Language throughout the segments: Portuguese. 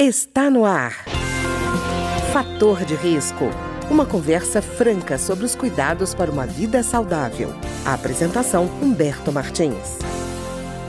Está no ar. Fator de risco. Uma conversa franca sobre os cuidados para uma vida saudável. A apresentação Humberto Martins.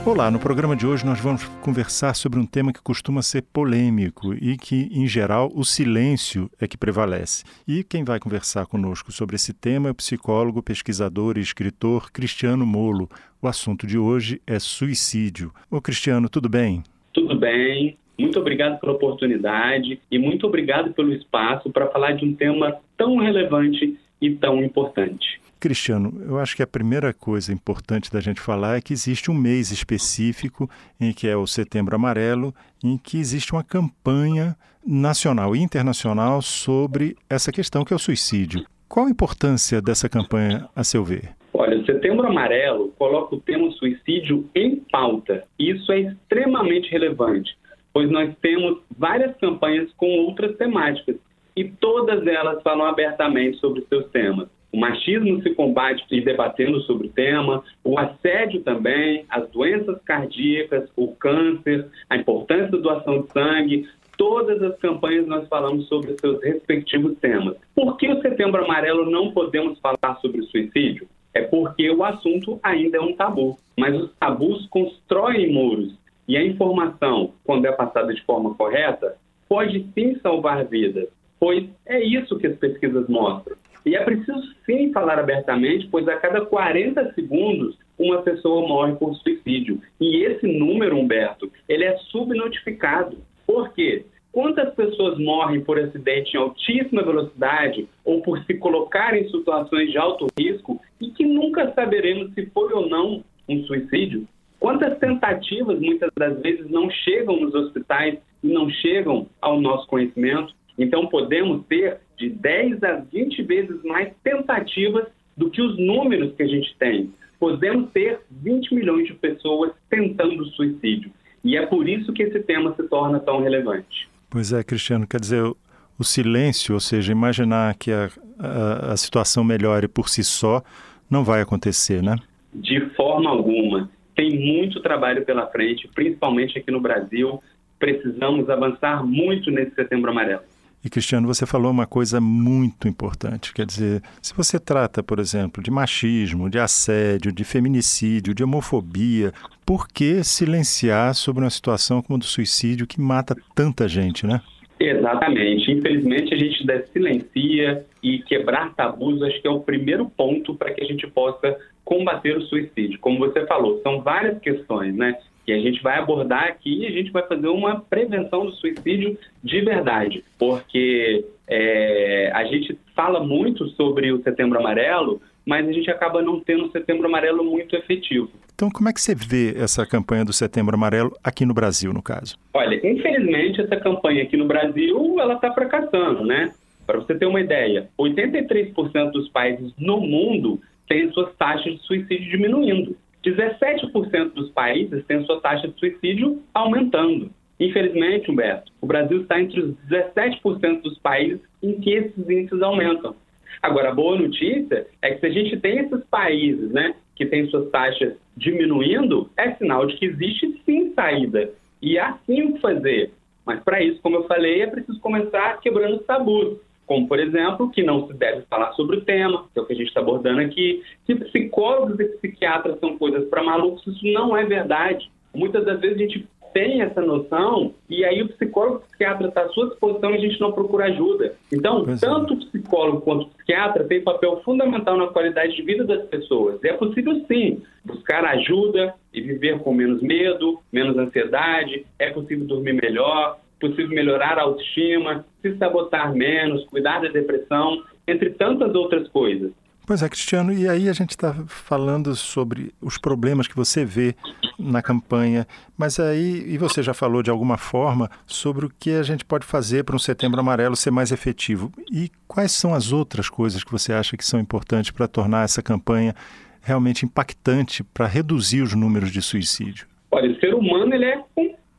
Olá, no programa de hoje nós vamos conversar sobre um tema que costuma ser polêmico e que, em geral, o silêncio é que prevalece. E quem vai conversar conosco sobre esse tema é o psicólogo, pesquisador e escritor Cristiano Molo. O assunto de hoje é suicídio. Ô Cristiano, tudo bem? Tudo bem. Muito obrigado pela oportunidade e muito obrigado pelo espaço para falar de um tema tão relevante e tão importante. Cristiano, eu acho que a primeira coisa importante da gente falar é que existe um mês específico, em que é o Setembro Amarelo, em que existe uma campanha nacional e internacional sobre essa questão que é o suicídio. Qual a importância dessa campanha, a seu ver? Olha, o Setembro Amarelo coloca o tema suicídio em pauta. Isso é extremamente relevante, pois nós temos várias campanhas com outras temáticas e todas elas falam abertamente sobre seus temas. O machismo se combate e debatendo sobre o tema, o assédio também, as doenças cardíacas, o câncer, a importância da doação de sangue, todas as campanhas nós falamos sobre seus respectivos temas. Por que o Setembro Amarelo não podemos falar sobre o suicídio? É porque o assunto ainda é um tabu, mas os tabus constroem muros e a informação, quando é passada de forma correta, pode sim salvar vidas, pois é isso que as pesquisas mostram. E é preciso sim falar abertamente, pois a cada 40 segundos uma pessoa morre por suicídio. E esse número, Humberto, ele é subnotificado. Por quê? Quantas pessoas morrem por acidente em altíssima velocidade ou por se colocar em situações de alto risco e que nunca saberemos se foi ou não um suicídio? Quantas tentativas muitas das vezes não chegam nos hospitais e não chegam ao nosso conhecimento? Então podemos ter de 10 a 20 vezes mais tentativas do que os números que a gente tem. Podemos ter 20 milhões de pessoas tentando suicídio. E é por isso que esse tema se torna tão relevante. Pois é, Cristiano, quer dizer, o silêncio, ou seja, imaginar que a, a, a situação melhore por si só, não vai acontecer, né? De forma alguma tem muito trabalho pela frente, principalmente aqui no Brasil. Precisamos avançar muito nesse Setembro Amarelo. E Cristiano, você falou uma coisa muito importante, quer dizer, se você trata, por exemplo, de machismo, de assédio, de feminicídio, de homofobia, por que silenciar sobre uma situação como a do suicídio que mata tanta gente, né? Exatamente. Infelizmente, a gente silencia e quebrar tabus, acho que é o primeiro ponto para que a gente possa combater o suicídio. Como você falou, são várias questões, né? Que a gente vai abordar aqui e a gente vai fazer uma prevenção do suicídio de verdade. Porque é, a gente fala muito sobre o Setembro Amarelo, mas a gente acaba não tendo um Setembro Amarelo muito efetivo. Então, como é que você vê essa campanha do Setembro Amarelo aqui no Brasil, no caso? Olha, infelizmente, essa campanha aqui no Brasil, ela está fracassando, né? Para você ter uma ideia, 83% dos países no mundo têm suas taxas de suicídio diminuindo. 17% dos países têm sua taxa de suicídio aumentando. Infelizmente, Humberto, o Brasil está entre os 17% dos países em que esses índices aumentam. Agora, a boa notícia é que se a gente tem esses países né, que têm suas taxas diminuindo, é sinal de que existe sim saída. E há sim o que fazer. Mas para isso, como eu falei, é preciso começar quebrando os tabus como, por exemplo, que não se deve falar sobre o tema, que é o que a gente está abordando aqui, que psicólogos e psiquiatras são coisas para malucos, isso não é verdade. Muitas das vezes a gente tem essa noção e aí o psicólogo e o psiquiatra está à sua disposição e a gente não procura ajuda. Então, pois é. tanto o psicólogo quanto o psiquiatra têm papel fundamental na qualidade de vida das pessoas. E é possível, sim, buscar ajuda e viver com menos medo, menos ansiedade, é possível dormir melhor, possível melhorar a autoestima, se sabotar menos, cuidar da depressão, entre tantas outras coisas. Pois é, Cristiano, e aí a gente está falando sobre os problemas que você vê na campanha, mas aí, e você já falou de alguma forma sobre o que a gente pode fazer para um setembro amarelo ser mais efetivo. E quais são as outras coisas que você acha que são importantes para tornar essa campanha realmente impactante para reduzir os números de suicídio? Olha, o ser humano ele é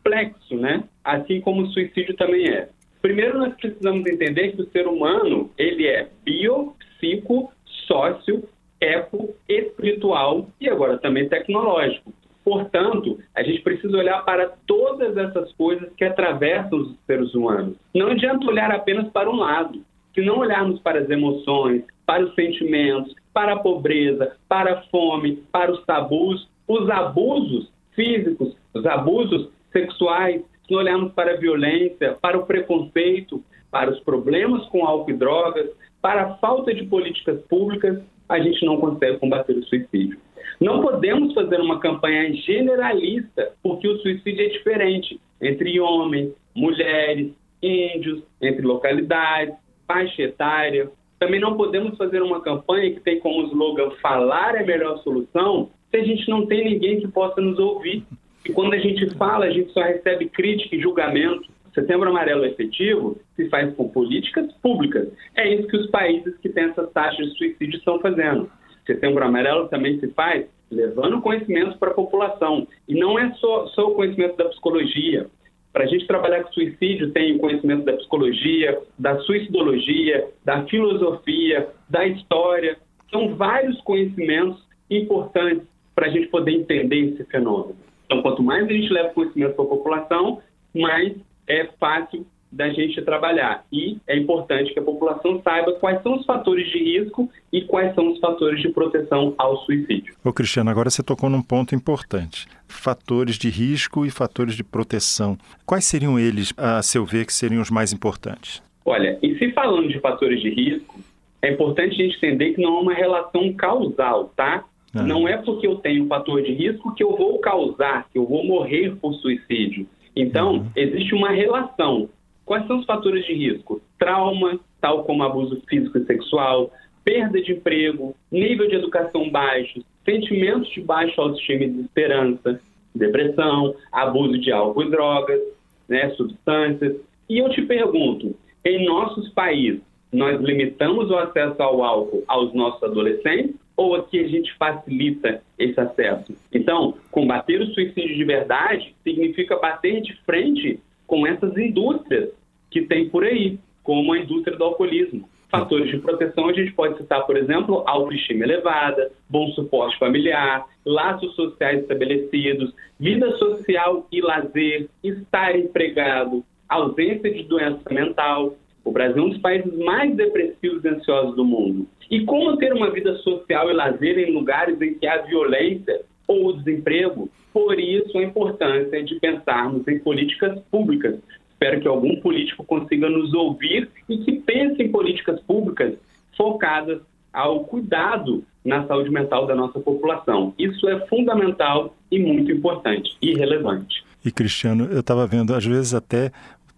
complexo, né? Assim como o suicídio também é. Primeiro, nós precisamos entender que o ser humano ele é bio, psico, sócio, eco, espiritual e agora também tecnológico. Portanto, a gente precisa olhar para todas essas coisas que atravessam os seres humanos. Não adianta olhar apenas para um lado. Se não olharmos para as emoções, para os sentimentos, para a pobreza, para a fome, para os tabus, os abusos físicos, os abusos sexuais, se olharmos para a violência, para o preconceito, para os problemas com álcool e drogas, para a falta de políticas públicas, a gente não consegue combater o suicídio. Não podemos fazer uma campanha generalista, porque o suicídio é diferente entre homens, mulheres, índios, entre localidades, faixa etária. Também não podemos fazer uma campanha que tem como slogan falar é a melhor solução se a gente não tem ninguém que possa nos ouvir. E quando a gente fala, a gente só recebe crítica e julgamento. Setembro Amarelo efetivo se faz com políticas públicas. É isso que os países que têm essas taxas de suicídio estão fazendo. Setembro Amarelo também se faz levando conhecimento para a população. E não é só, só o conhecimento da psicologia. Para a gente trabalhar com suicídio, tem o conhecimento da psicologia, da suicidologia, da filosofia, da história. São vários conhecimentos importantes para a gente poder entender esse fenômeno. Então, quanto mais a gente leva conhecimento para a população, mais é fácil da gente trabalhar. E é importante que a população saiba quais são os fatores de risco e quais são os fatores de proteção ao suicídio. Ô Cristiano, agora você tocou num ponto importante. Fatores de risco e fatores de proteção. Quais seriam eles, a seu ver, que seriam os mais importantes? Olha, e se falando de fatores de risco, é importante a gente entender que não há uma relação causal, tá? Ah. Não é porque eu tenho um fator de risco que eu vou causar, que eu vou morrer por suicídio. Então, uhum. existe uma relação. Quais são os fatores de risco? Trauma, tal como abuso físico e sexual, perda de emprego, nível de educação baixo, sentimentos de baixa autoestima e desesperança, depressão, abuso de álcool e drogas, né, substâncias. E eu te pergunto, em nossos países, nós limitamos o acesso ao álcool aos nossos adolescentes ou aqui a gente facilita esse acesso? Então, combater o suicídio de verdade significa bater de frente com essas indústrias que tem por aí, como a indústria do alcoolismo. Fatores de proteção a gente pode citar, por exemplo, autoestima elevada, bom suporte familiar, laços sociais estabelecidos, vida social e lazer, estar empregado, ausência de doença mental. O Brasil é um dos países mais depressivos e ansiosos do mundo. E como ter uma vida social e lazer em lugares em que há violência ou desemprego? Por isso a importância de pensarmos em políticas públicas. Espero que algum político consiga nos ouvir e que pense em políticas públicas focadas ao cuidado na saúde mental da nossa população. Isso é fundamental e muito importante e relevante. E Cristiano, eu estava vendo, às vezes até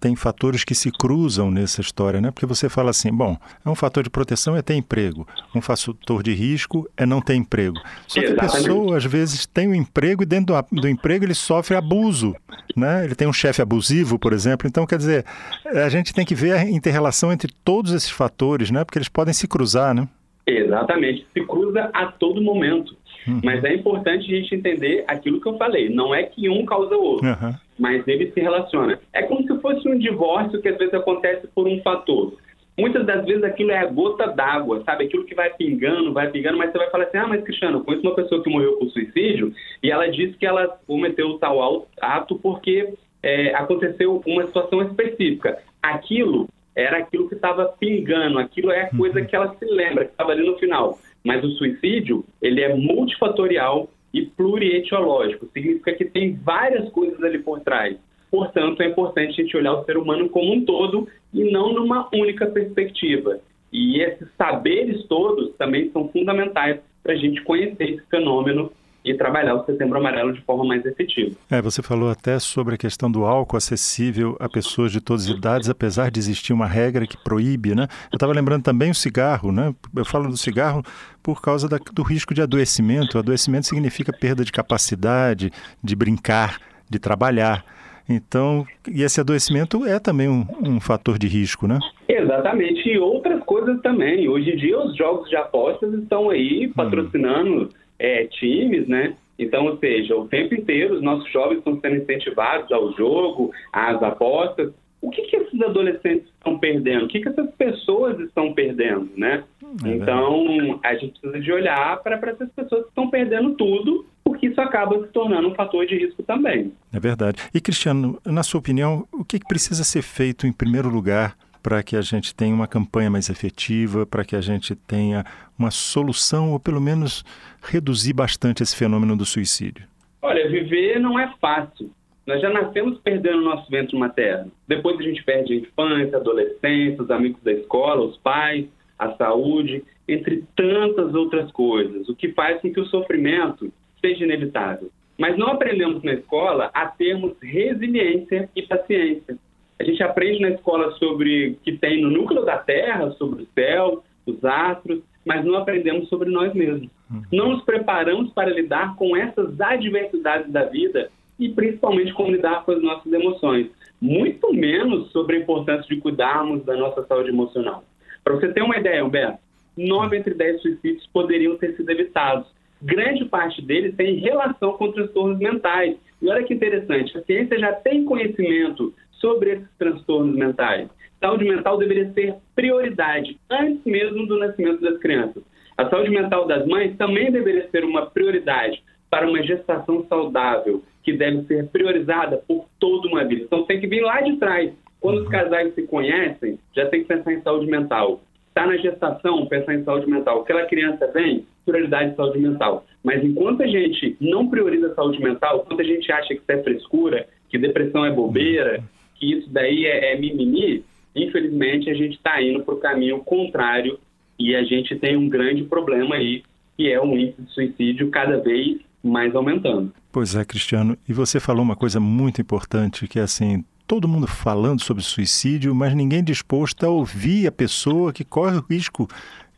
tem fatores que se cruzam nessa história, né? Porque você fala assim, bom, é um fator de proteção é ter emprego, um fator de risco é não ter emprego. Só que Exatamente. a pessoa às vezes tem um emprego e dentro do, do emprego ele sofre abuso, né? Ele tem um chefe abusivo, por exemplo. Então, quer dizer, a gente tem que ver a interrelação entre todos esses fatores, né? Porque eles podem se cruzar, né? Exatamente, se cruza a todo momento. Uhum. Mas é importante a gente entender aquilo que eu falei. Não é que um causa o outro, uhum. mas ele se relaciona. É como se fosse um divórcio que às vezes acontece por um fator. Muitas das vezes aquilo é a gota d'água, sabe? Aquilo que vai pingando, vai pingando, mas você vai falar assim: ah, mas Cristiano, eu conheço uma pessoa que morreu por suicídio e ela disse que ela cometeu tal ato porque é, aconteceu uma situação específica. Aquilo era aquilo que estava pingando, aquilo é a coisa uhum. que ela se lembra, que estava ali no final. Mas o suicídio, ele é multifatorial e plurietiológico. Significa que tem várias coisas ali por trás. Portanto, é importante a gente olhar o ser humano como um todo e não numa única perspectiva. E esses saberes todos também são fundamentais para a gente conhecer esse fenômeno e trabalhar o Setembro Amarelo de forma mais efetiva. É, você falou até sobre a questão do álcool acessível a pessoas de todas as idades, apesar de existir uma regra que proíbe, né? Eu estava lembrando também o cigarro, né? Eu falo do cigarro por causa da, do risco de adoecimento. O adoecimento significa perda de capacidade de brincar, de trabalhar. Então, e esse adoecimento é também um, um, fator de risco, né? Exatamente. E outras coisas também. Hoje em dia, os jogos de apostas estão aí hum. patrocinando. Hum é, times, né? Então, ou seja, o tempo inteiro os nossos jovens estão sendo incentivados ao jogo, às apostas. O que, que esses adolescentes estão perdendo? O que, que essas pessoas estão perdendo, né? É então, a gente precisa de olhar para essas pessoas que estão perdendo tudo, porque que isso acaba se tornando um fator de risco também. É verdade. E, Cristiano, na sua opinião, o que precisa ser feito, em primeiro lugar, para que a gente tenha uma campanha mais efetiva, para que a gente tenha uma solução, ou pelo menos reduzir bastante esse fenômeno do suicídio? Olha, viver não é fácil. Nós já nascemos perdendo o nosso ventre materno. Depois a gente perde a infância, a adolescência, os amigos da escola, os pais, a saúde, entre tantas outras coisas, o que faz com que o sofrimento seja inevitável. Mas não aprendemos na escola a termos resiliência e paciência. A gente aprende na escola sobre o que tem no núcleo da Terra, sobre o céu, os astros, mas não aprendemos sobre nós mesmos. Uhum. Não nos preparamos para lidar com essas adversidades da vida e principalmente como lidar com as nossas emoções. Muito menos sobre a importância de cuidarmos da nossa saúde emocional. Para você ter uma ideia, Humberto, 9 entre 10 suicídios poderiam ter sido evitados. Grande parte deles tem relação com transtornos mentais. E olha que interessante, a ciência já tem conhecimento sobre esses transtornos mentais. Saúde mental deveria ser prioridade antes mesmo do nascimento das crianças. A saúde mental das mães também deveria ser uma prioridade para uma gestação saudável, que deve ser priorizada por toda uma vida. Então tem que vir lá de trás. Quando os casais se conhecem, já tem que pensar em saúde mental. Está na gestação, pensar em saúde mental. Aquela criança vem, prioridade de saúde mental. Mas enquanto a gente não prioriza a saúde mental, enquanto a gente acha que isso é frescura, que depressão é bobeira, que isso daí é, é mimimi, infelizmente a gente está indo para o caminho contrário e a gente tem um grande problema aí, que é o índice de suicídio cada vez mais aumentando. Pois é, Cristiano, e você falou uma coisa muito importante, que é assim, todo mundo falando sobre suicídio, mas ninguém disposto a ouvir a pessoa que corre o risco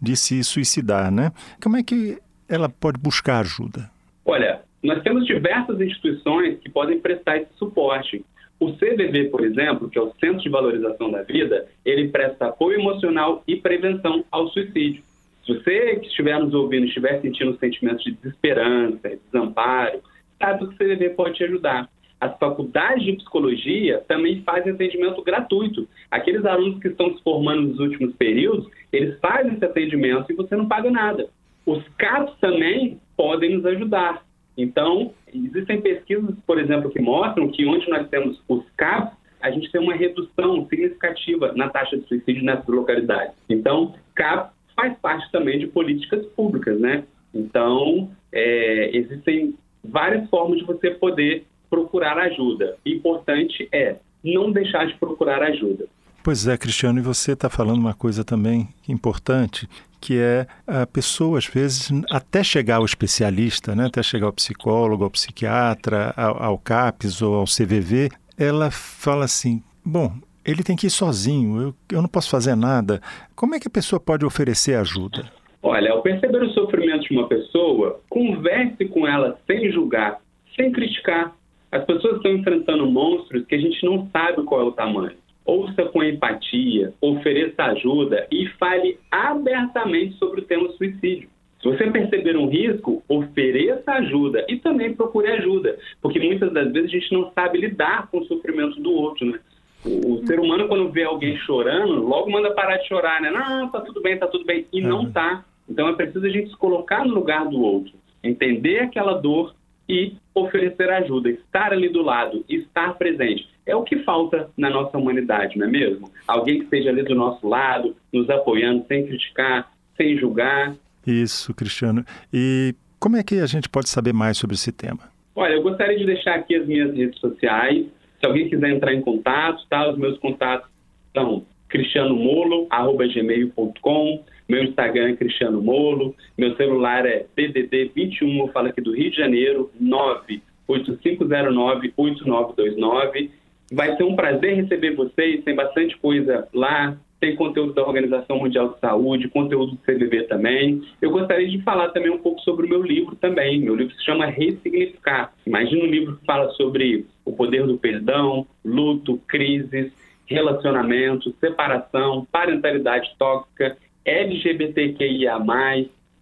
de se suicidar, né? Como é que ela pode buscar ajuda? Olha, nós temos diversas instituições que podem prestar esse suporte. O CVV, por exemplo, que é o Centro de Valorização da Vida, ele presta apoio emocional e prevenção ao suicídio. Se você que estiver nos ouvindo estiver sentindo sentimentos de desesperança, de desamparo, sabe que o CVV pode te ajudar. As faculdades de psicologia também fazem atendimento gratuito. Aqueles alunos que estão se formando nos últimos períodos, eles fazem esse atendimento e você não paga nada. Os CAPs também podem nos ajudar. Então, existem pesquisas, por exemplo, que mostram que onde nós temos os CAPs, a gente tem uma redução significativa na taxa de suicídio nessas localidades. Então, CAP faz parte também de políticas públicas, né? Então, é, existem várias formas de você poder procurar ajuda. O importante é não deixar de procurar ajuda. Pois é, Cristiano, e você está falando uma coisa também importante, que é a pessoa, às vezes, até chegar ao especialista, né, até chegar ao psicólogo, ao psiquiatra, ao, ao CAPES ou ao CVV, ela fala assim: bom, ele tem que ir sozinho, eu, eu não posso fazer nada. Como é que a pessoa pode oferecer ajuda? Olha, ao perceber o sofrimento de uma pessoa, converse com ela sem julgar, sem criticar. As pessoas estão enfrentando monstros que a gente não sabe qual é o tamanho. Ouça com empatia, ofereça ajuda e fale abertamente sobre o tema suicídio. Se você perceber um risco, ofereça ajuda e também procure ajuda, porque muitas das vezes a gente não sabe lidar com o sofrimento do outro, né? O, o ser humano, quando vê alguém chorando, logo manda parar de chorar, né? Não, tá tudo bem, tá tudo bem. E não tá. Então é preciso a gente se colocar no lugar do outro, entender aquela dor e oferecer ajuda, estar ali do lado, estar presente. É o que falta na nossa humanidade, não é mesmo? Alguém que esteja ali do nosso lado, nos apoiando, sem criticar, sem julgar. Isso, Cristiano. E como é que a gente pode saber mais sobre esse tema? Olha, eu gostaria de deixar aqui as minhas redes sociais. Se alguém quiser entrar em contato, tá? Os meus contatos são cristianomolo@gmail.com meu Instagram é Cristiano Molo. Meu celular é DDD 21, eu falo aqui do Rio de Janeiro, 98509-8929. Vai ser um prazer receber vocês. Tem bastante coisa lá. Tem conteúdo da Organização Mundial de Saúde, conteúdo do CVV também. Eu gostaria de falar também um pouco sobre o meu livro também. Meu livro se chama Ressignificar. Imagina um livro que fala sobre o poder do perdão, luto, crises, relacionamento, separação, parentalidade tóxica LGBTQIA+,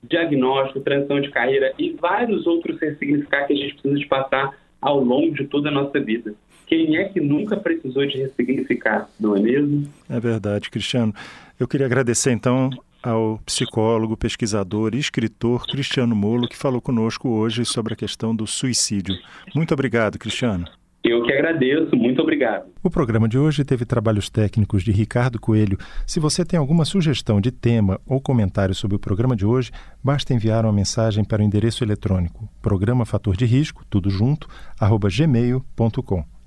diagnóstico, transição de carreira e vários outros ressignificar que a gente precisa de passar ao longo de toda a nossa vida. Quem é que nunca precisou de ressignificar, não é mesmo? É verdade, Cristiano. Eu queria agradecer então ao psicólogo, pesquisador e escritor Cristiano Molo, que falou conosco hoje sobre a questão do suicídio. Muito obrigado, Cristiano. Eu que agradeço, muito obrigado. O programa de hoje teve trabalhos técnicos de Ricardo Coelho. Se você tem alguma sugestão de tema ou comentário sobre o programa de hoje, basta enviar uma mensagem para o endereço eletrônico programa fator de risco, tudo junto, arroba gmail.com.